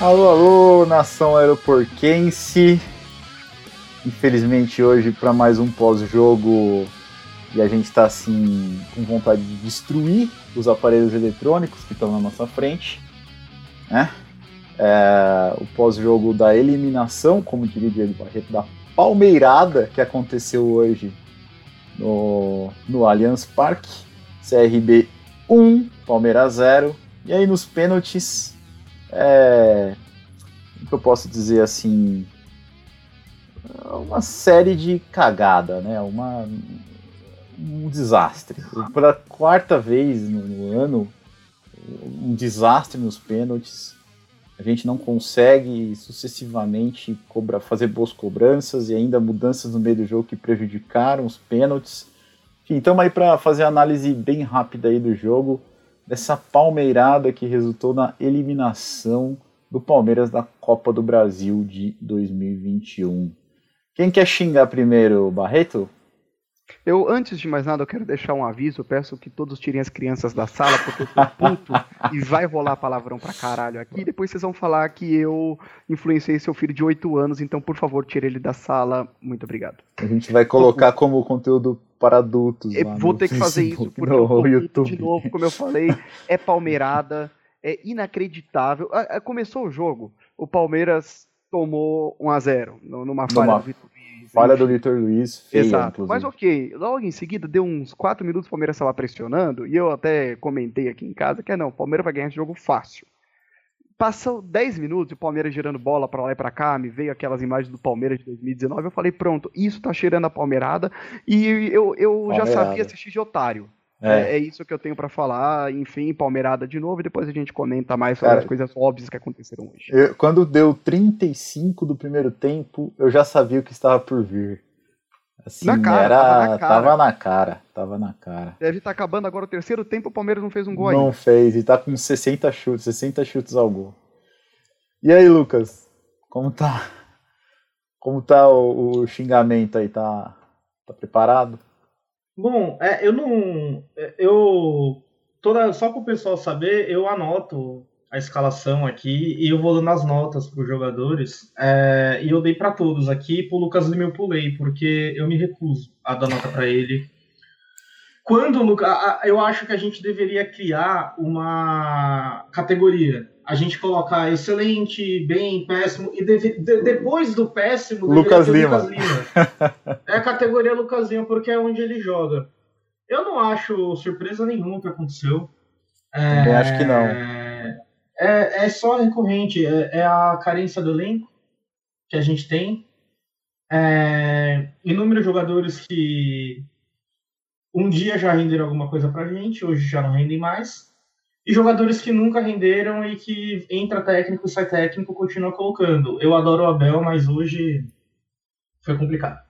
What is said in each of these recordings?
Alô, alô, nação aeroporquense. Infelizmente hoje para mais um pós-jogo e a gente está assim com vontade de destruir os aparelhos eletrônicos que estão na nossa frente, né? É, o pós-jogo da eliminação, como diria o Diego Barreto, da palmeirada que aconteceu hoje no, no Allianz Parque, CRB 1, Palmeiras 0, e aí nos pênaltis, é, que eu posso dizer assim, uma série de cagada, né? Uma, um desastre. Pela quarta vez no, no ano, um desastre nos pênaltis. A gente não consegue sucessivamente cobra, fazer boas cobranças e ainda mudanças no meio do jogo que prejudicaram os pênaltis. Enfim, estamos aí para fazer a análise bem rápida aí do jogo, dessa palmeirada que resultou na eliminação do Palmeiras da Copa do Brasil de 2021. Quem quer xingar primeiro, Barreto? Eu, antes de mais nada, eu quero deixar um aviso. Eu peço que todos tirem as crianças da sala, porque eu tô puto e vai rolar palavrão pra caralho aqui. Depois vocês vão falar que eu influenciei seu filho de 8 anos, então, por favor, tire ele da sala. Muito obrigado. A gente vai colocar como conteúdo para adultos. Vou ter que fazer isso, porque no eu tô de novo, como eu falei, é palmeirada, é inacreditável. Começou o jogo, o Palmeiras tomou 1 a 0 numa falha do Vitor Falha do Vitor Luiz, feia, Exato. Inclusive. Mas ok, logo em seguida, deu uns 4 minutos, o Palmeiras estava pressionando, e eu até comentei aqui em casa que é não, o Palmeiras vai ganhar esse jogo fácil. Passou 10 minutos, o Palmeiras girando bola para lá e para cá, me veio aquelas imagens do Palmeiras de 2019, eu falei, pronto, isso tá cheirando a Palmeirada, e eu, eu já sabia assistir de otário. É. é, é isso que eu tenho para falar. Enfim, Palmeirada de novo e depois a gente comenta mais sobre Cara, as coisas óbvias que aconteceram hoje. Eu, quando deu 35 do primeiro tempo, eu já sabia o que estava por vir. Assim, na cara, era, tava na cara. Tava na cara, tava na cara. Deve estar tá acabando agora o terceiro tempo, o Palmeiras não fez um gol Não ainda. fez, e tá com 60 chutes, 60 chutes ao gol. E aí, Lucas? Como tá? Como tá o, o xingamento aí? Tá, tá preparado? Bom, é, eu não. É, eu. Toda, só para o pessoal saber, eu anoto a escalação aqui e eu vou dando as notas para os jogadores. É, e eu dei para todos aqui, para o Lucas Lima eu pulei, porque eu me recuso a dar nota para ele. Quando eu acho que a gente deveria criar uma categoria. A gente colocar excelente, bem, péssimo, e deve, de, depois do péssimo, Lucas Lima. Lucas Lima. É a categoria Lucas Lima, porque é onde ele joga. Eu não acho surpresa nenhuma o que aconteceu. É, Também acho que não. É, é só recorrente, é, é, a carência do elenco que a gente tem. É, inúmeros jogadores que um dia já renderam alguma coisa pra gente, hoje já não rendem mais. E jogadores que nunca renderam e que entra técnico, sai técnico, continua colocando. Eu adoro o Abel, mas hoje foi complicado.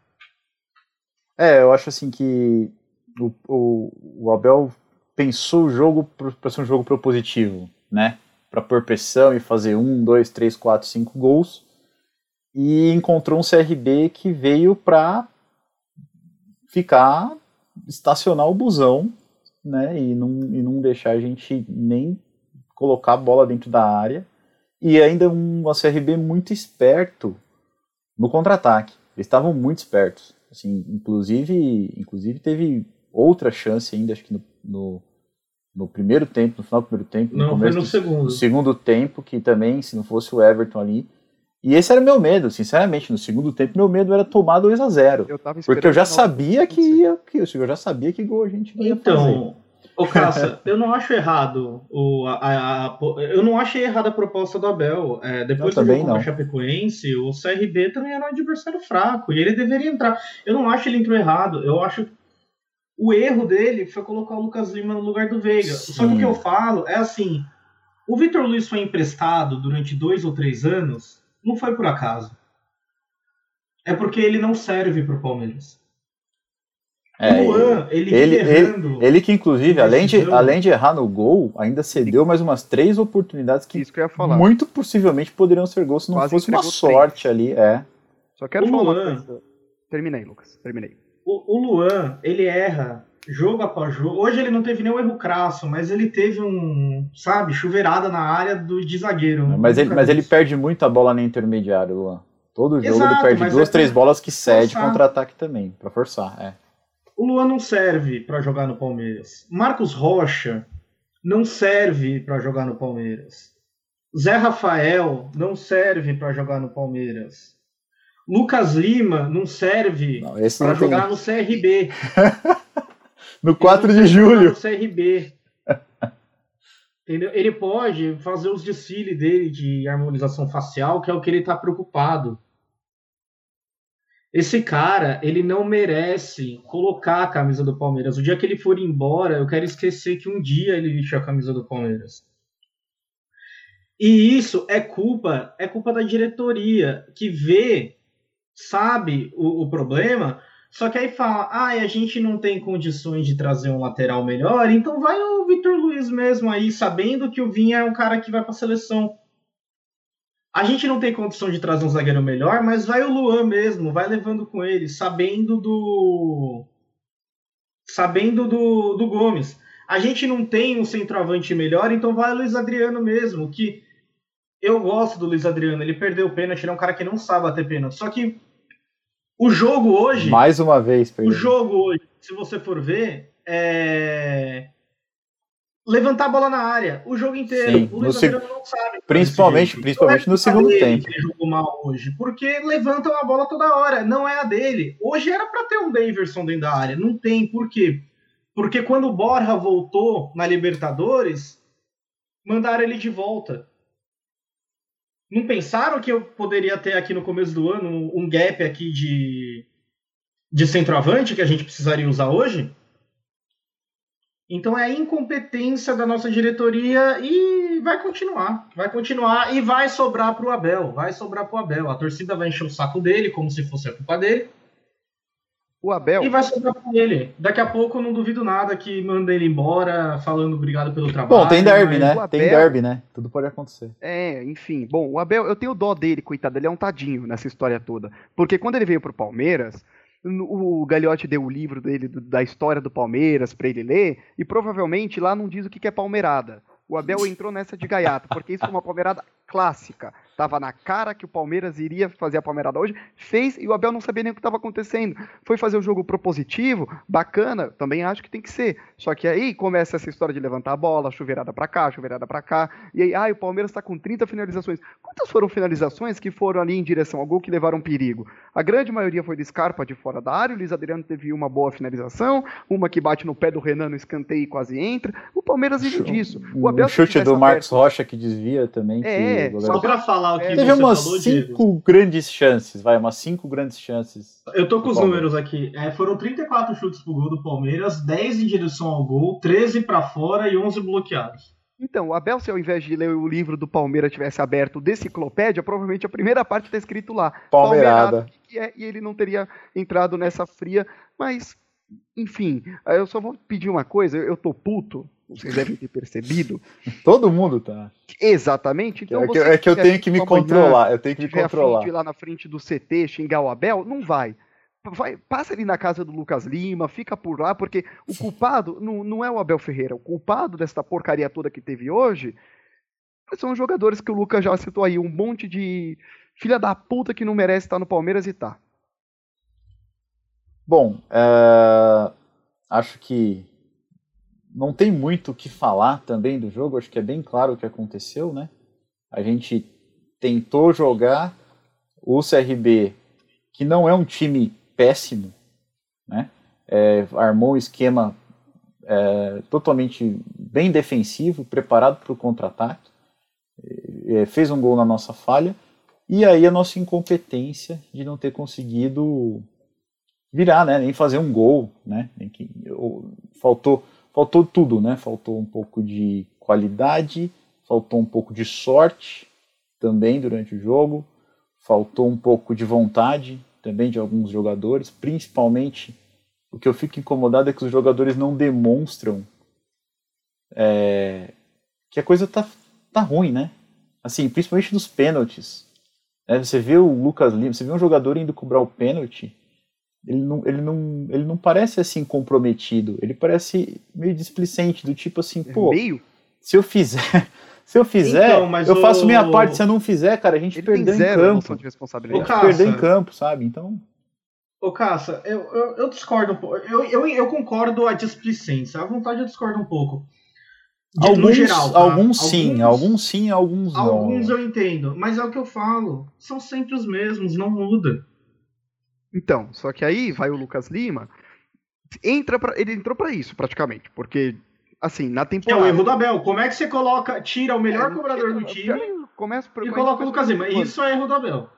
É, eu acho assim que o, o, o Abel pensou o jogo para ser um jogo propositivo, né? Para pôr pressão e fazer um, dois, três, quatro, cinco gols. E encontrou um CRB que veio para ficar estacionar o busão, né, e não, e não deixar a gente nem colocar a bola dentro da área. E ainda um CRB muito esperto no contra-ataque. Eles estavam muito espertos. Assim, inclusive, inclusive teve outra chance ainda, acho que no, no, no primeiro tempo, no final do primeiro tempo. Não, no foi no do, segundo. No segundo tempo, que também, se não fosse o Everton ali, e esse era o meu medo, sinceramente. No segundo tempo, meu medo era tomar 2 a 0 Porque eu já sabia que ia. Que, eu já sabia que gol a gente ia então, fazer. Ô, Caça, eu não acho errado. O, a, a, a, eu não achei errada a proposta do Abel. É, depois do jogo com a Chapecoense, o CRB também era um adversário fraco. E ele deveria entrar. Eu não acho que ele entrou errado. Eu acho o erro dele foi colocar o Lucas Lima no lugar do Veiga. Sim. Só que o que eu falo é assim: o Vitor Luiz foi emprestado durante dois ou três anos não foi por acaso. É porque ele não serve para o Palmeiras. É, o Luan, ele, ele, errando, ele, ele, que, inclusive, além de, além de errar no gol, ainda cedeu mais umas três oportunidades que, Isso que eu ia falar. muito possivelmente poderiam ser gols se não Quase fosse uma sorte três. ali. É. Só quero o falar Luan, uma coisa. Terminei, Lucas. Terminei. O, o Luan, ele erra jogo após jogo. Hoje ele não teve nenhum erro crasso, mas ele teve um, sabe, chuveirada na área do de zagueiro. Mas ele, mas ele perde muito a bola no intermediário, Luan. Todo jogo Exato, ele perde duas, é três bolas que cede contra-ataque também, para forçar, é. O Luan não serve para jogar no Palmeiras. Marcos Rocha não serve para jogar no Palmeiras. Zé Rafael não serve para jogar no Palmeiras. Lucas Lima não serve para jogar no CRB. no 4 de julho. No CRB. Entendeu? Ele pode fazer os desfiles dele de harmonização facial, que é o que ele está preocupado. Esse cara, ele não merece colocar a camisa do Palmeiras. O dia que ele for embora, eu quero esquecer que um dia ele vestiu a camisa do Palmeiras. E isso é culpa, é culpa da diretoria que vê, sabe o, o problema, só que aí fala, ah, a gente não tem condições de trazer um lateral melhor, então vai o Vitor Luiz mesmo aí, sabendo que o Vinha é um cara que vai para a seleção. A gente não tem condição de trazer um zagueiro melhor, mas vai o Luan mesmo, vai levando com ele, sabendo do. Sabendo do, do Gomes. A gente não tem um centroavante melhor, então vai o Luiz Adriano mesmo, que eu gosto do Luiz Adriano, ele perdeu o pênalti, ele é um cara que não sabe bater pênalti. Só que o jogo hoje. Mais uma vez, perdeu. O jogo hoje, se você for ver, é. Levantar a bola na área, o jogo inteiro. Sim, o Luiz seg... não sabe. Principalmente, principalmente no segundo tempo. Ele jogou mal hoje, porque levantam a bola toda hora, não é a dele. Hoje era para ter um Daverson dentro da área, não tem, por quê? Porque quando o Borja voltou na Libertadores, mandaram ele de volta. Não pensaram que eu poderia ter aqui no começo do ano um gap aqui de, de centroavante que a gente precisaria usar hoje? Então é a incompetência da nossa diretoria e vai continuar. Vai continuar e vai sobrar para o Abel. Vai sobrar para o Abel. A torcida vai encher o saco dele como se fosse a culpa dele. O Abel. E vai sobrar pra ele. Daqui a pouco eu não duvido nada que manda ele embora falando obrigado pelo trabalho. Bom, tem derby, né? Abel... Tem derby, né? Tudo pode acontecer. É, enfim. Bom, o Abel, eu tenho dó dele, coitado. Ele é um tadinho nessa história toda. Porque quando ele veio pro Palmeiras, o Gagliotti deu o livro dele da história do Palmeiras para ele ler, e provavelmente lá não diz o que é palmeirada. O Abel entrou nessa de gaiato, porque isso é uma palmeirada clássica. Tava na cara que o Palmeiras iria fazer a Palmeirada hoje, fez e o Abel não sabia nem o que estava acontecendo. Foi fazer o jogo propositivo, bacana, também acho que tem que ser. Só que aí começa essa história de levantar a bola, chuveirada para cá, chuveirada para cá, e aí, ah, o Palmeiras está com 30 finalizações. Quantas foram finalizações que foram ali em direção ao gol que levaram perigo? A grande maioria foi de Scarpa de fora da área, o Luiz Adriano teve uma boa finalização, uma que bate no pé do Renan no escanteio e quase entra. O Palmeiras vive disso. O Abel, um chute do Marcos Rocha que desvia também. É, que... só para falar o que é. Teve umas falou, cinco Diego. grandes chances, vai, umas cinco grandes chances. Eu tô com os números aqui. É, foram 34 chutes pro gol do Palmeiras, 10 em direção ao gol, 13 para fora e 11 bloqueados. Então, o Abel, se ao invés de ler o livro do Palmeiras tivesse aberto de enciclopédia, provavelmente a primeira parte tá escrito lá. Palmeirada. Palmeirada é, e ele não teria entrado nessa fria, mas, enfim, eu só vou pedir uma coisa, eu tô puto, vocês devem ter percebido. Todo mundo tá. Exatamente. Então é, que, é que eu tenho que me controlar. Eu tenho que me controlar. lá na frente do CT xingar o Abel, não vai. Vai, passa ali na casa do Lucas Lima, fica por lá, porque o culpado não, não é o Abel Ferreira. O culpado dessa porcaria toda que teve hoje são os jogadores que o Lucas já citou aí. Um monte de filha da puta que não merece estar no Palmeiras e tá. Bom, é... acho que não tem muito o que falar também do jogo, acho que é bem claro o que aconteceu, né? A gente tentou jogar o CRB, que não é um time péssimo, né? É, armou um esquema é, totalmente bem defensivo, preparado para o contra-ataque, é, fez um gol na nossa falha, e aí a nossa incompetência de não ter conseguido virar, né? Nem fazer um gol, né? Que, faltou faltou tudo, né? Faltou um pouco de qualidade, faltou um pouco de sorte também durante o jogo, faltou um pouco de vontade também de alguns jogadores, principalmente o que eu fico incomodado é que os jogadores não demonstram é, que a coisa tá, tá ruim, né? Assim, principalmente nos pênaltis. Né? Você vê o Lucas Lima, você vê um jogador indo cobrar o pênalti ele não, ele, não, ele não parece assim comprometido. Ele parece meio displicente, do tipo assim, pô. Meio? Se eu fizer. Se eu fizer, então, eu o... faço minha parte. Se eu não fizer, cara, a gente ele perdeu em campo. De responsabilidade. A gente perdeu em campo, sabe? Então. Ô, Caça, eu, eu, eu, discordo um pouco. Eu, eu, eu concordo a displicência. A vontade eu discordo um pouco. De, alguns, geral, tá? alguns sim, alguns, alguns sim, alguns não. Alguns eu entendo, mas é o que eu falo. São sempre os mesmos, não muda. Então, só que aí vai o Lucas Lima, entra pra, ele entrou para isso praticamente, porque assim, na temporada. É o erro do Abel. Como é que você coloca, tira o melhor é, cobrador do time começa e coloca o Lucas Lima? Isso é erro do Abel.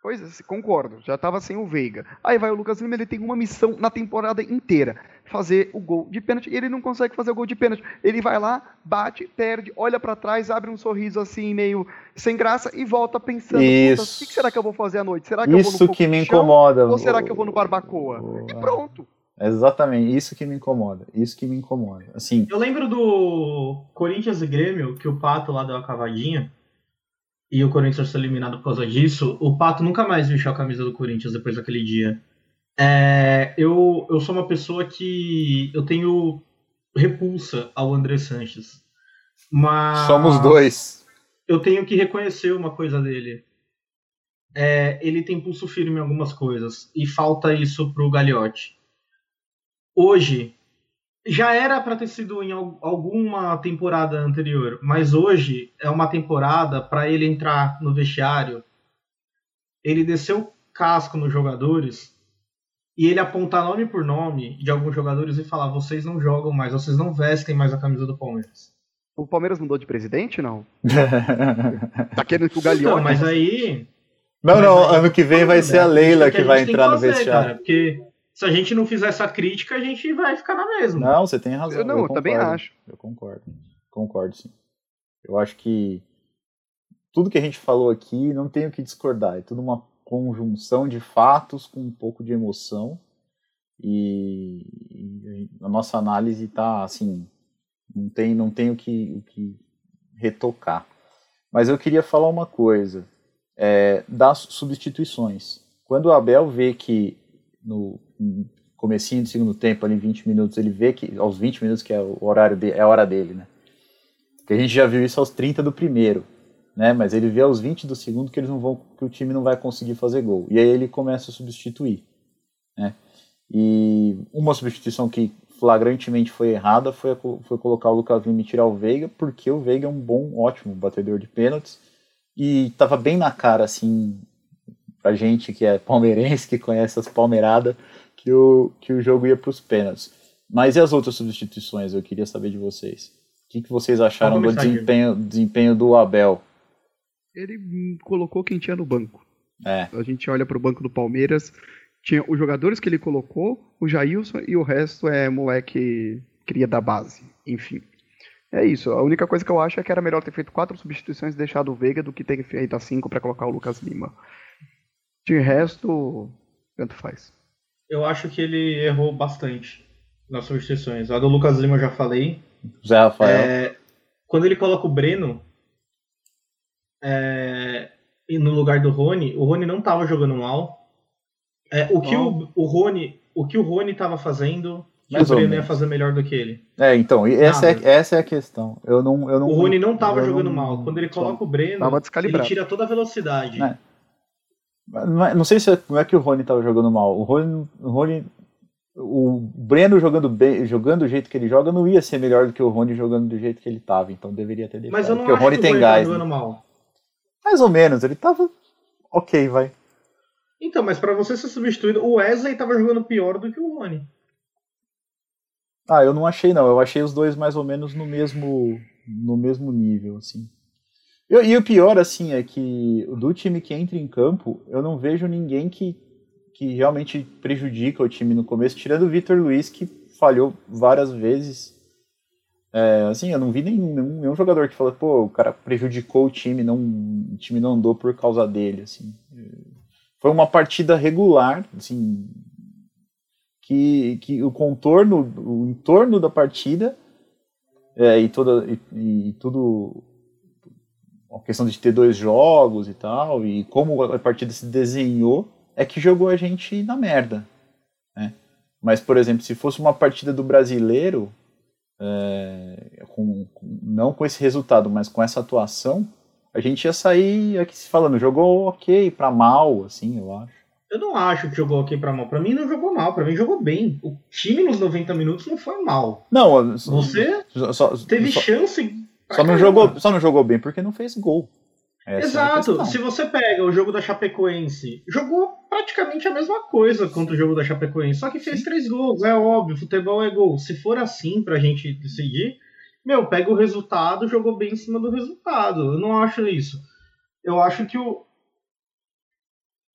Pois é, concordo. Já estava sem o Veiga. Aí vai o Lucas Lima, ele tem uma missão na temporada inteira: fazer o gol de pênalti. E ele não consegue fazer o gol de pênalti. Ele vai lá, bate, perde, olha para trás, abre um sorriso assim, meio sem graça e volta pensando: Isso. o que será que eu vou fazer à noite? Será que Isso eu vou no que me incomoda. Ou será que eu vou no barbacoa? E pronto. Exatamente, isso que me incomoda. Isso que me incomoda. Assim. Eu lembro do Corinthians e Grêmio, que o Pato lá deu a cavadinha e o Corinthians foi eliminado por causa disso, o Pato nunca mais vestiu a camisa do Corinthians depois daquele dia. É, eu, eu sou uma pessoa que eu tenho repulsa ao André Sanches. Mas Somos dois. Eu tenho que reconhecer uma coisa dele. É, ele tem pulso firme em algumas coisas e falta isso pro Gagliotti. Hoje, já era para ter sido em alguma temporada anterior, mas hoje é uma temporada para ele entrar no vestiário, ele descer o casco nos jogadores e ele apontar nome por nome de alguns jogadores e falar: vocês não jogam mais, vocês não vestem mais a camisa do Palmeiras. O Palmeiras mudou de presidente, não? tá querendo que o Galeão. Então, mas aí. Não, mas não, aí, ano que vem vai ser a Leila que, que vai entrar no vestiário. Cara, porque se a gente não fizer essa crítica, a gente vai ficar na mesma. Não, você tem razão. Eu não, eu, eu também acho. Eu concordo. Concordo, sim. Eu acho que tudo que a gente falou aqui não tem o que discordar. É tudo uma conjunção de fatos com um pouco de emoção. E, e a nossa análise está assim, não tem, não tem o, que, o que retocar. Mas eu queria falar uma coisa é, das substituições. Quando o Abel vê que no comecinho do segundo tempo, ali 20 minutos, ele vê que aos 20 minutos que é o horário de, é a hora dele, né? Que a gente já viu isso aos 30 do primeiro, né? Mas ele vê aos 20 do segundo que eles não vão que o time não vai conseguir fazer gol. E aí ele começa a substituir, né? E uma substituição que flagrantemente foi errada foi, foi colocar o Lucas Lima e tirar o Veiga, porque o Veiga é um bom, ótimo batedor de pênaltis e estava bem na cara assim pra gente que é palmeirense, que conhece as palmeiradas, que o, que o jogo ia para os pênaltis. Mas e as outras substituições? Eu queria saber de vocês. O que, que vocês acharam do desempenho, desempenho do Abel? Ele colocou quem tinha no banco. É. A gente olha para o banco do Palmeiras, tinha os jogadores que ele colocou, o Jailson e o resto é moleque cria da base. Enfim. É isso. A única coisa que eu acho é que era melhor ter feito quatro substituições e deixado o Veiga do que ter feito as cinco para colocar o Lucas Lima. De resto, tanto faz. Eu acho que ele errou bastante nas substituições. A do Lucas Lima eu já falei. Zé Rafael. É, quando ele coloca o Breno é, no lugar do Rony, o Rony não estava jogando mal. É, o, que o, o Rony o que o Rony estava fazendo que o Breno ia fazer melhor do que ele. É, então, essa, é, essa é a questão. Eu não, eu não, o Rony não estava jogando não, mal. Quando ele coloca o Breno, ele tira toda a velocidade. É. Não, é, não sei se é, não é que o Rony estava jogando mal. O Rony, o Rony, o Breno jogando bem, jogando do jeito que ele joga, não ia ser melhor do que o Rony jogando do jeito que ele estava. Então deveria ter deixado. Mas eu não porque acho o Rony que o tem gás. Tá jogando né? mal. Mais ou menos, ele tava ok, vai. Então, mas para você ser substituído, o Wesley tava jogando pior do que o Rony. Ah, eu não achei não. Eu achei os dois mais ou menos no mesmo no mesmo nível, assim. E o pior, assim, é que do time que entra em campo, eu não vejo ninguém que, que realmente prejudica o time no começo, tirando o Vitor Luiz, que falhou várias vezes. É, assim, eu não vi nenhum, nenhum, nenhum, jogador que falou, pô, o cara prejudicou o time, não, o time não andou por causa dele, assim. Foi uma partida regular, assim, que, que o contorno, o entorno da partida é, e, toda, e, e tudo a questão de ter dois jogos e tal, e como a partida se desenhou, é que jogou a gente na merda. Mas, por exemplo, se fosse uma partida do brasileiro, é, com, com, não com esse resultado, mas com essa atuação, a gente ia sair aqui se falando, jogou ok para mal, assim, eu acho. Eu não acho que jogou ok para mal. Para mim não jogou mal, para mim jogou bem. O time nos 90 minutos não foi mal. Não, você só, teve só, chance. Só não, jogou, só não jogou bem porque não fez gol. Essa é Exato. É Se você pega o jogo da Chapecoense, jogou praticamente a mesma coisa contra o jogo da Chapecoense, só que fez Sim. três gols. É óbvio, futebol é gol. Se for assim pra gente decidir, meu, pega o resultado, jogou bem em cima do resultado. Eu não acho isso. Eu acho que o,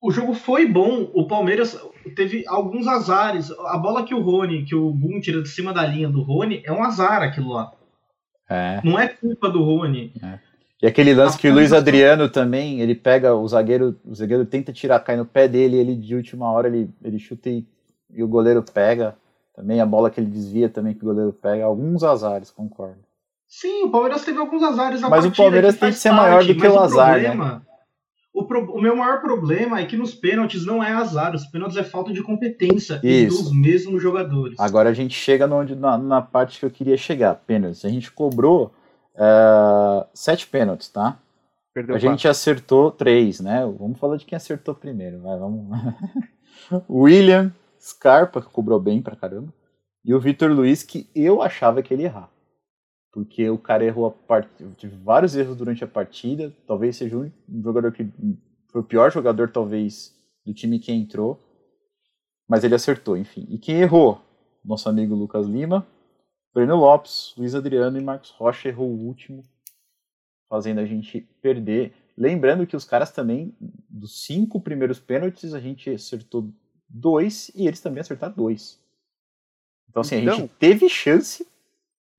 o jogo foi bom. O Palmeiras teve alguns azares. A bola que o Rony, que o Boom tira de cima da linha do Rony, é um azar aquilo lá. É. Não é culpa do Rony. É. E aquele lance que o Luiz Adriano também, ele pega o zagueiro, o zagueiro tenta tirar, cai no pé dele, ele de última hora ele, ele chuta e, e o goleiro pega. Também a bola que ele desvia também que o goleiro pega. Alguns azares, concordo. Sim, o Palmeiras teve alguns azares na Mas partida, o Palmeiras que tem que ser parte, maior do que o azar, né? problema, né? O, pro, o, meu maior problema é que nos pênaltis não é azar, os pênaltis é falta de competência Isso. dos mesmos jogadores. Agora a gente chega no onde, na, na parte que eu queria chegar, pênaltis. A gente cobrou Uh, sete pênaltis, tá? Perdeu a quatro. gente acertou três, né? Vamos falar de quem acertou primeiro, vai, vamos. William Scarpa, que cobrou bem pra caramba, e o Vitor Luiz, que eu achava que ele ia errar. Porque o cara errou a partida, tive vários erros durante a partida, talvez seja um jogador que foi o pior jogador, talvez, do time que entrou, mas ele acertou, enfim. E quem errou? Nosso amigo Lucas Lima, Breno Lopes, Luiz Adriano e Marcos Rocha errou o último, fazendo a gente perder. Lembrando que os caras também, dos cinco primeiros pênaltis, a gente acertou dois e eles também acertaram dois. Então, assim, então, a gente teve chance,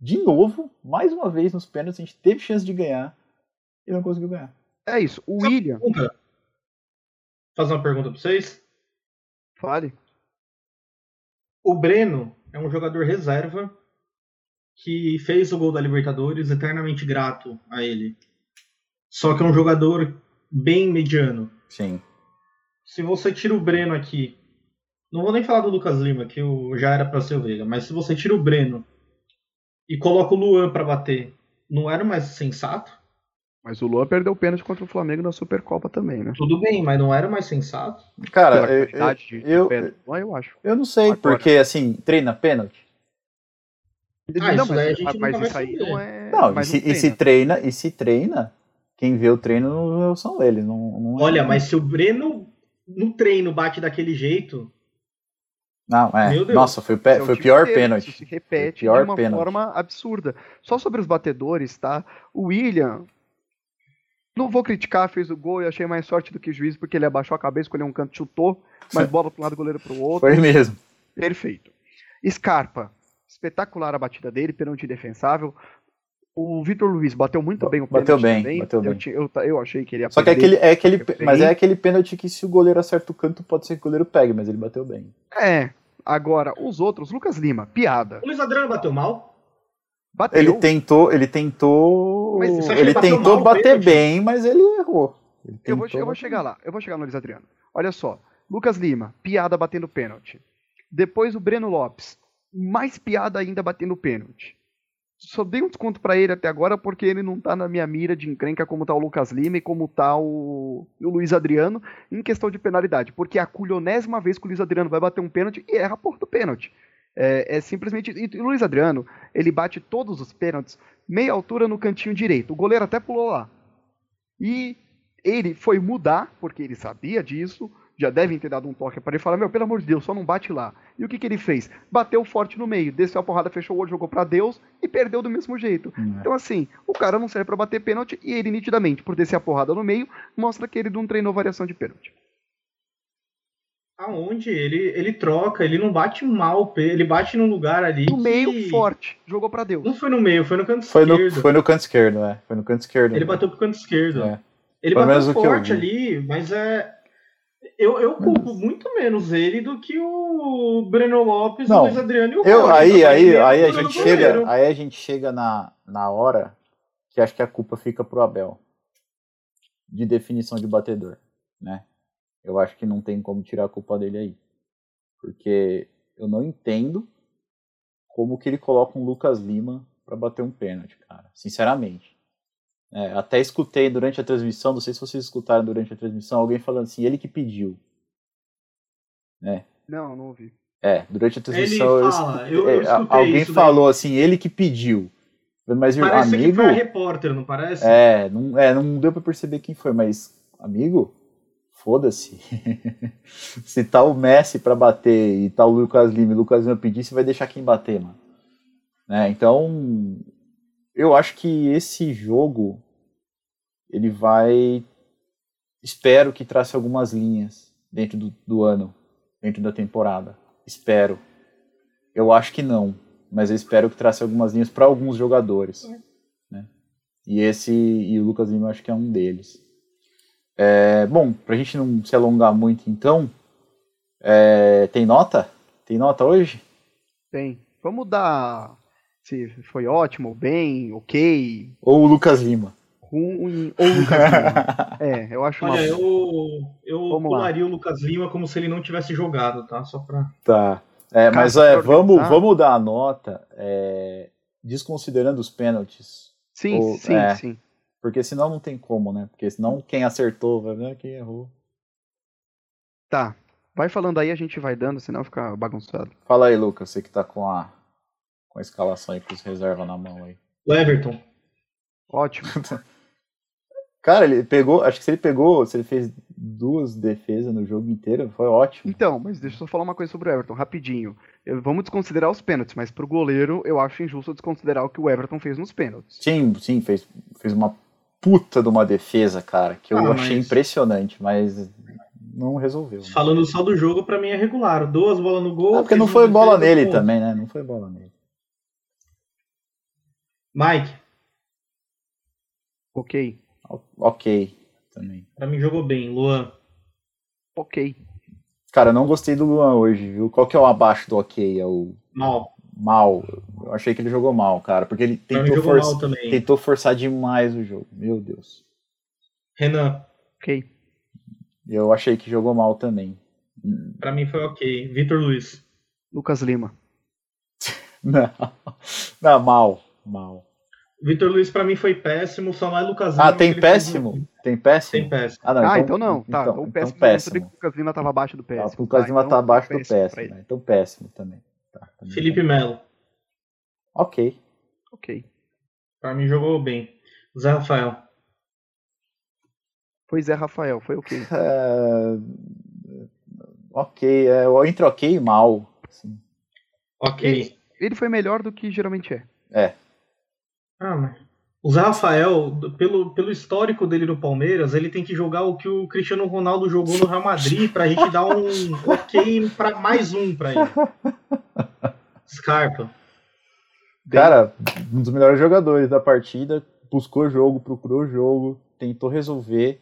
de novo, mais uma vez nos pênaltis, a gente teve chance de ganhar e não conseguiu ganhar. É isso. O William. Fazer uma pergunta pra vocês? Fale. O Breno é um jogador reserva que fez o gol da Libertadores, eternamente grato a ele. Só que é um jogador bem mediano. Sim. Se você tira o Breno aqui, não vou nem falar do Lucas Lima, que já era para ser o Veiga, mas se você tira o Breno e coloca o Luan para bater, não era mais sensato? Mas o Luan perdeu o pênalti contra o Flamengo na Supercopa também, né? Tudo bem, mas não era mais sensato? Cara, eu, eu, eu, eu, acho. Eu não sei, Agora. porque assim, treina pênalti. Ah, não, mas, a gente mas isso aí não é. Não, e se, treina. e se, treina, e se treina, quem vê o treino são eles. Não, não é Olha, mas se o Breno no treino bate daquele jeito. Não, é. Nossa, foi, é foi o pior pênalti. Isso se repete pior de uma forma absurda. Só sobre os batedores, tá? O William. Não vou criticar, fez o gol e achei mais sorte do que o juiz, porque ele abaixou a cabeça, escolheu um canto, chutou, mas bola para um lado, goleiro para o outro. Foi mesmo. Perfeito. Scarpa, espetacular a batida dele, pênalti defensável. O Vitor Luiz bateu muito bem o pênalti bateu bem, também. Bateu bem. Eu, eu, eu, achei que ele ia Só que é aquele, é aquele, mas é aquele pênalti que se o goleiro acerta o canto, pode ser que o goleiro pegue, mas ele bateu bem. É. Agora, os outros, Lucas Lima, piada. O Luiz Adriano bateu mal? Bateu. Ele tentou, ele tentou, mas, ele, ele tentou bater bem, mas ele errou. Ele eu, vou, eu vou chegar lá, eu vou chegar no Luiz Adriano. Olha só, Lucas Lima, piada batendo pênalti. Depois o Breno Lopes, mais piada ainda batendo pênalti. Só dei um desconto para ele até agora porque ele não tá na minha mira de encrenca como tá o Lucas Lima e como tá o, o Luiz Adriano em questão de penalidade. Porque é a culionésima vez que o Luiz Adriano vai bater um pênalti e erra a porra do pênalti. É, é, simplesmente. E o Luiz Adriano, ele bate todos os pênaltis meia altura no cantinho direito. O goleiro até pulou lá. E ele foi mudar, porque ele sabia disso, já devem ter dado um toque para ele falar: Meu, pelo amor de Deus, só não bate lá. E o que, que ele fez? Bateu forte no meio, desceu a porrada, fechou o olho, jogou para Deus e perdeu do mesmo jeito. Hum, é. Então, assim, o cara não serve para bater pênalti e ele, nitidamente, por descer a porrada no meio, mostra que ele não treinou variação de pênalti. Aonde? Ele, ele troca, ele não bate mal, ele bate num lugar ali. No que... meio, forte, jogou para Deus. Não foi no meio, foi no canto foi esquerdo. No, foi no canto esquerdo, é. Foi no canto esquerdo. Ele bateu pro canto esquerdo. É. Ele Pelo bateu forte ali, mas é eu, eu culpo muito menos ele do que o Breno Lopes, não, o Luiz Adriano e o eu, Aí, aí, aí, a gente chega, aí a gente chega na, na hora que acho que a culpa fica pro Abel. De definição de batedor, né? Eu acho que não tem como tirar a culpa dele aí. Porque eu não entendo como que ele coloca um Lucas Lima para bater um pênalti, cara. Sinceramente. É, até escutei durante a transmissão, não sei se vocês escutaram durante a transmissão, alguém falando assim, ele que pediu. Né? Não, não ouvi. É, durante a transmissão Ele fala, eu- eu é, escutei alguém isso daí. falou assim, ele que pediu. Mas Parece amigo, que foi a repórter, não parece? é, não, é, não deu pra perceber quem foi, mas amigo, foda-se. Se tá o Messi pra bater e tá o Lucas Lima e o Lucas Lima pedir, você vai deixar quem bater, mano. Né, Então, eu acho que esse jogo ele vai espero que trace algumas linhas dentro do, do ano, dentro da temporada. Espero. Eu acho que não, mas eu espero que trace algumas linhas para alguns jogadores. Né? E esse e o Lucas Lima eu acho que é um deles. É, bom, pra gente não se alongar muito, então, é, tem nota? Tem nota hoje? Tem. Vamos dar se foi ótimo, bem, ok, Ou o Lucas Lima? Ruim ou Lucas Lima. É, eu acho uma. Olha, eu, eu Vamos lá. pularia o Lucas Lima como se ele não tivesse jogado, tá? Só pra. Tá. É, mas é, vamos, vamos dar a nota é, desconsiderando os pênaltis. Sim, ou- sim, é. sim. Porque senão não tem como, né? Porque senão quem acertou vai ver quem errou. Tá. Vai falando aí, a gente vai dando, senão fica bagunçado. Fala aí, Lucas, você que tá com a, com a escalação aí com os reservas na mão aí. O Everton. Ótimo. Cara, ele pegou, acho que se ele pegou, se ele fez duas defesas no jogo inteiro, foi ótimo. Então, mas deixa eu só falar uma coisa sobre o Everton, rapidinho. Eu- vamos desconsiderar os pênaltis, mas pro goleiro eu acho injusto desconsiderar o que o Everton fez nos pênaltis. Sim, sim, fez, fez uma puta de uma defesa, cara, que eu Ah, achei mas- impressionante, mas não resolveu. né? Falando só do jogo, pra mim é regular. Duas bolas no gol. Ah, porque não foi bola nele também, né? Não foi bola nele. Mike, Ok. Ok, também. pra mim jogou bem. Luan. Ok. Cara, eu não gostei do Luan hoje, viu? Qual que é o abaixo do ok? É o Mal. mal. Eu achei que ele jogou mal, cara, porque ele tentou, também. tentou forçar demais o jogo. Meu Deus. Renan. Ok. Eu achei que jogou mal também. Pra mim foi ok. Vitor Luiz. Lucas Lima. Não, não mal, mal. Vitor Luiz pra mim foi péssimo, só não é Lucas Ah, Lima tem ele fez péssimo? um- Tem péssimo? Tem péssimo. Ah, não, ah, então, não. Tá, Então, então, então péssimo. péssimo. Eu sabia que o Lucas Lima tava abaixo do Ah, péssimo. o Lucas tá? Lima Então, tá abaixo do péssimo péssimo, ele. né? Então péssimo também. Tá, também Felipe tá. Melo. Ok. Ok. Pra mim jogou bem. Zé Rafael. Foi Zé Rafael, foi ok. É, Ok, é, entre ok e mal. assim. Ok. Ele foi melhor do que geralmente é. É. Ah, mas. O Zé Rafael, pelo, pelo histórico dele no Palmeiras, ele tem que jogar o que o Cristiano Ronaldo jogou no Real Madrid pra gente dar um ok pra mais um pra ele. Scarpa. Cara, um dos melhores jogadores da partida, buscou o jogo, procurou o jogo, tentou resolver.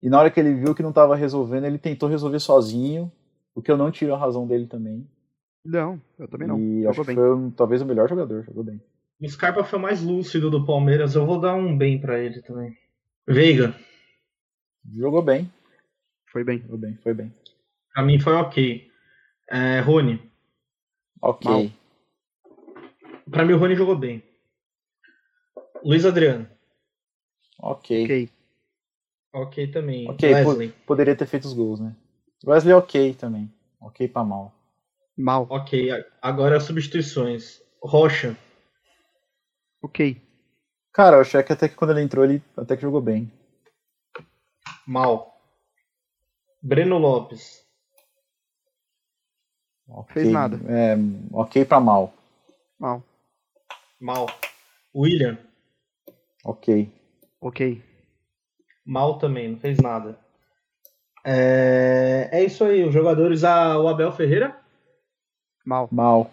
E na hora que ele viu que não estava resolvendo, ele tentou resolver sozinho, o que eu não tiro a razão dele também. Não, eu também não. E Jogou acho que bem. foi um- talvez o melhor jogador, jogou bem. O Scarpa foi o mais lúcido do Palmeiras. Eu vou dar um bem pra ele também. Veiga. Jogou bem, Foi bem. jogou bem, foi bem. Pra mim foi ok. É, Rony. Ok. Mal. Pra mim o Rony jogou bem. Luiz Adriano. Ok. Ok. Ok também. Ok, po- Wesley. poderia ter feito os gols, né? Wesley ok também. Ok pra mal. Mal. Ok, agora as substituições. Rocha. Ok. Cara, eu achei que até que quando ele entrou, ele até que jogou bem. Mal. Breno Lopes. Ok, Fez nada. É, ok pra mal. Mal. Mal. William. Ok. Ok. Mal também, não fez nada. É, é isso aí, os jogadores. Ah, o Abel Ferreira. Mal. Mal.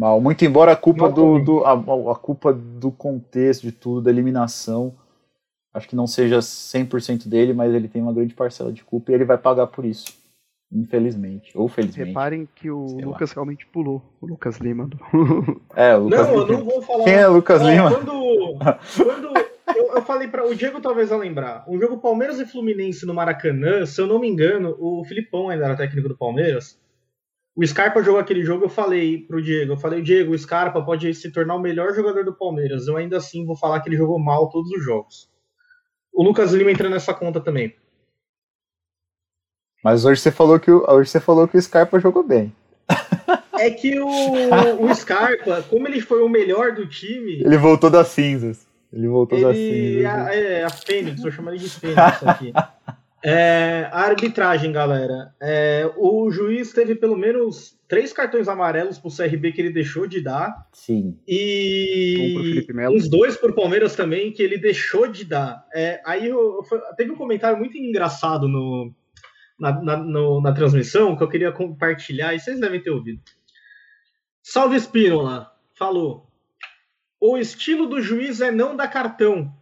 Mal. Muito embora a culpa do, do a, a culpa do contexto de tudo, da eliminação, acho que não seja 100% dele, mas ele tem uma grande parcela de culpa e ele vai pagar por isso. Infelizmente. Ou felizmente. Reparem que o Sei lá. Lucas realmente pulou. O Lucas Lima. do- É, o Lucas não, eu Lima. não vou falar. Quem é Lucas Ó, Lima? Quando, quando eu, eu falei para o Diego, talvez vai lembrar. Um jogo Palmeiras e Fluminense no Maracanã, se eu não me engano, o Filipão ainda era técnico do Palmeiras. O Scarpa jogou aquele jogo, eu falei pro Diego, eu falei, Diego, o Scarpa pode se tornar o melhor jogador do Palmeiras. Eu ainda assim vou falar que ele jogou mal todos os jogos. O Lucas Lima entra nessa conta também. Mas hoje você falou que o, hoje você falou que o Scarpa jogou bem. É que o, o Scarpa, como ele foi o melhor do time. Ele voltou das cinzas. Ele voltou ele, das cinzas. A, é, a Fênix, vou chamar ele de Fênix aqui. É, a arbitragem, galera. É, o juiz teve pelo menos três cartões amarelos pro CRB que ele deixou de dar. Sim. E um uns dois pro Palmeiras também que ele deixou de dar. É, aí eu, teve um comentário muito engraçado no, na, na, no, na transmissão que eu queria compartilhar e vocês devem ter ouvido. Salve Espínola, falou. O estilo do juiz é não dar cartão.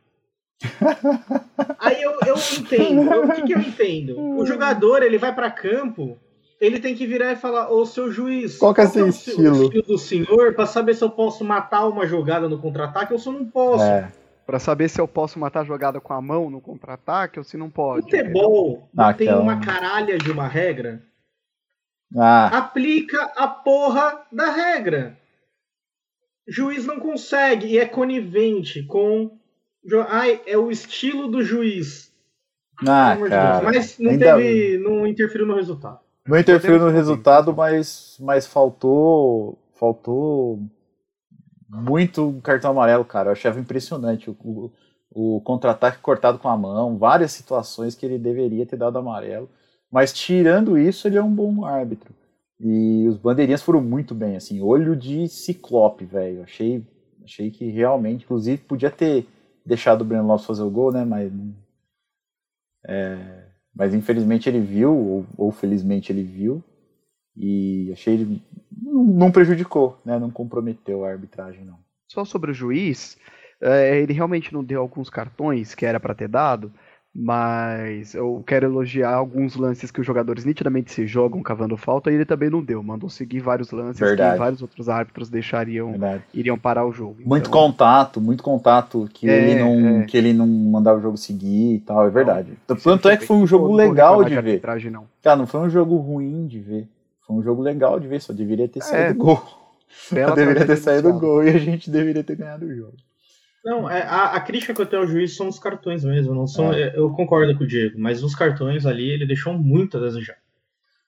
Aí eu, eu entendo. Eu, o que, que, eu entendo? O jogador ele vai para campo, ele tem que virar e falar: Ô seu juiz, qual que é, seu é estilo? o estilo do senhor para saber se eu posso matar uma jogada no contra-ataque ou se eu não posso. É. Para saber se eu posso matar a jogada com a mão no contra-ataque ou se não pode. Futebol ah, tem uma caralha de uma regra. Ah. Aplica a porra da regra. Juiz não consegue e é conivente com Ai, é o estilo do juiz. Ah, cara. Mas não Ainda... teve. não interferiu no resultado. Não interferiu no resultado, mas, mas faltou. Faltou muito cartão amarelo, cara. Eu achava impressionante. O, o, o contra-ataque cortado com a mão, várias situações que ele deveria ter dado amarelo. Mas tirando isso, ele é um bom árbitro. E os bandeirinhas foram muito bem, assim, olho de ciclope, velho. Achei, achei que realmente, inclusive, podia ter deixado o Breno Lopes fazer o gol, né? Mas, é, mas infelizmente ele viu, ou, ou, felizmente ele viu, e achei ele não, não, prejudicou, né? Não comprometeu a arbitragem, não. Só sobre o juiz, é, ele realmente não deu alguns cartões que era para ter dado, mas eu quero elogiar alguns lances que os jogadores nitidamente se jogam cavando falta e ele também não deu. Mandou seguir vários lances Verdade. que vários outros árbitros deixariam, Verdade. iriam parar o jogo. Muito então, contato, muito contato que, é, ele não, é. que ele não mandava o jogo seguir e tal, é verdade. Não, Tanto é que foi um jogo legal de, ver. Não. Cara, não foi um jogo ruim de ver. Foi um jogo legal de ver, só deveria ter é. saído gol. Só deveria ter saído gol e a gente deveria ter ganhado o jogo. Não, é, a, a, crítica que eu tenho ao juiz são os cartões mesmo. Não são, é. Eu concordo com o Diego, mas os cartões ali ele deixou muito a desejar.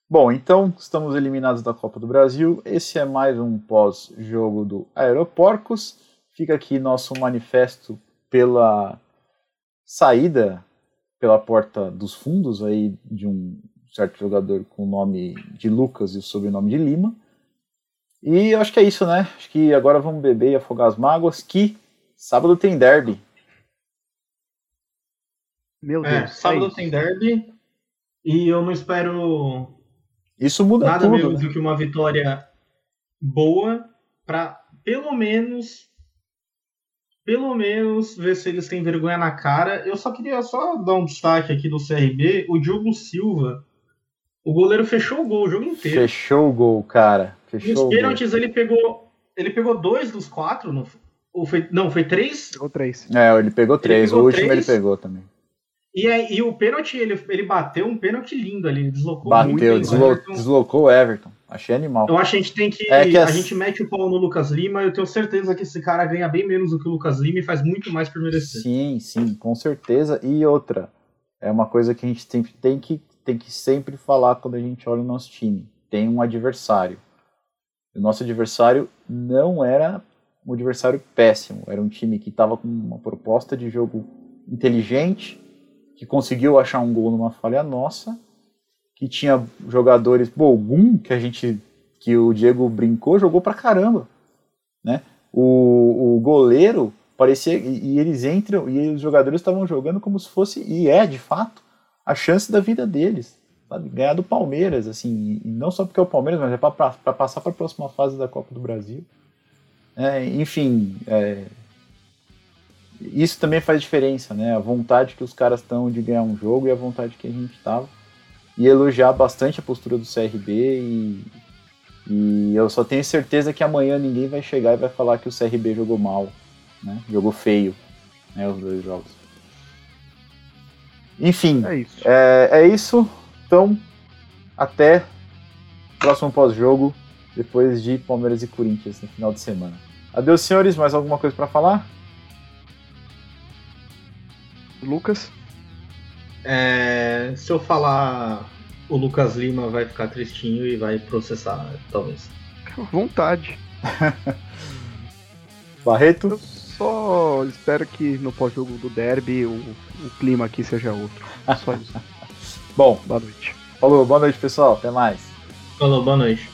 Bom, então estamos eliminados da Copa do Brasil. Esse é mais um pós-jogo do Aeroporcos. Fica aqui nosso manifesto pela saída pela porta dos fundos aí de um certo jogador com o nome de Lucas e o sobrenome de Lima. E eu acho que é isso, né? Acho que agora vamos beber e afogar as mágoas, que Sábado tem derby. Meu é, Deus. É, sábado é tem derby. E eu não espero isso muda nada tudo, menos né? do que uma vitória boa para pelo menos pelo menos ver se eles têm vergonha na cara. Eu só queria só dar um destaque aqui do CRB, o Diogo Silva. O goleiro fechou o gol o jogo inteiro. Fechou o gol, cara. Fechou Nos pênaltis ele pegou ele pegou dois dos quatro, não, ou foi, não, foi três? Pegou três. É, ele pegou três. Ele pegou o último três, ele pegou também. E, aí, e o pênalti, ele, ele bateu um pênalti lindo ali, ele deslocou bateu, muito. Deslo, Everton. Deslocou o Everton. Achei animal. Eu acho que a gente tem que. É que a, a gente mete o pau no Lucas Lima. Eu tenho certeza que esse cara ganha bem menos do que o Lucas Lima e faz muito mais por merecer. Sim, sim, com certeza. E outra, é uma coisa que a gente sempre tem que, tem que sempre falar quando a gente olha o nosso time. Tem um adversário. O nosso adversário não era um adversário péssimo. Era um time que estava com uma proposta de jogo inteligente, que conseguiu achar um gol numa falha nossa, que tinha jogadores. Bom, que a gente. que o Diego brincou, jogou pra caramba. Né? O, o goleiro parecia. E, e eles entram, e os jogadores estavam jogando como se fosse, e é de fato, a chance da vida deles. Sabe? Ganhar do Palmeiras, assim, e não só porque é o Palmeiras, mas é para passar para a próxima fase da Copa do Brasil. É, enfim, é, isso também faz diferença, né? A vontade que os caras estão de ganhar um jogo e a vontade que a gente estava. E elogiar bastante a postura do CRB e, e eu só tenho certeza que amanhã ninguém vai chegar e vai falar que o CRB jogou mal, né? Jogou feio, né? Os dois jogos. Enfim, é isso. É, é isso. Então, até próximo pós-jogo, depois de Palmeiras e Corinthians no final de semana. Adeus, senhores. Mais alguma coisa para falar? Lucas? É, se eu falar o Lucas Lima vai ficar tristinho e vai processar, talvez. Vontade. Barreto? Eu só espero que no pós-jogo do derby o, o, clima aqui seja outro. Só isso. Bom, boa noite. Falou, boa noite, pessoal. Até mais. Falou, boa noite.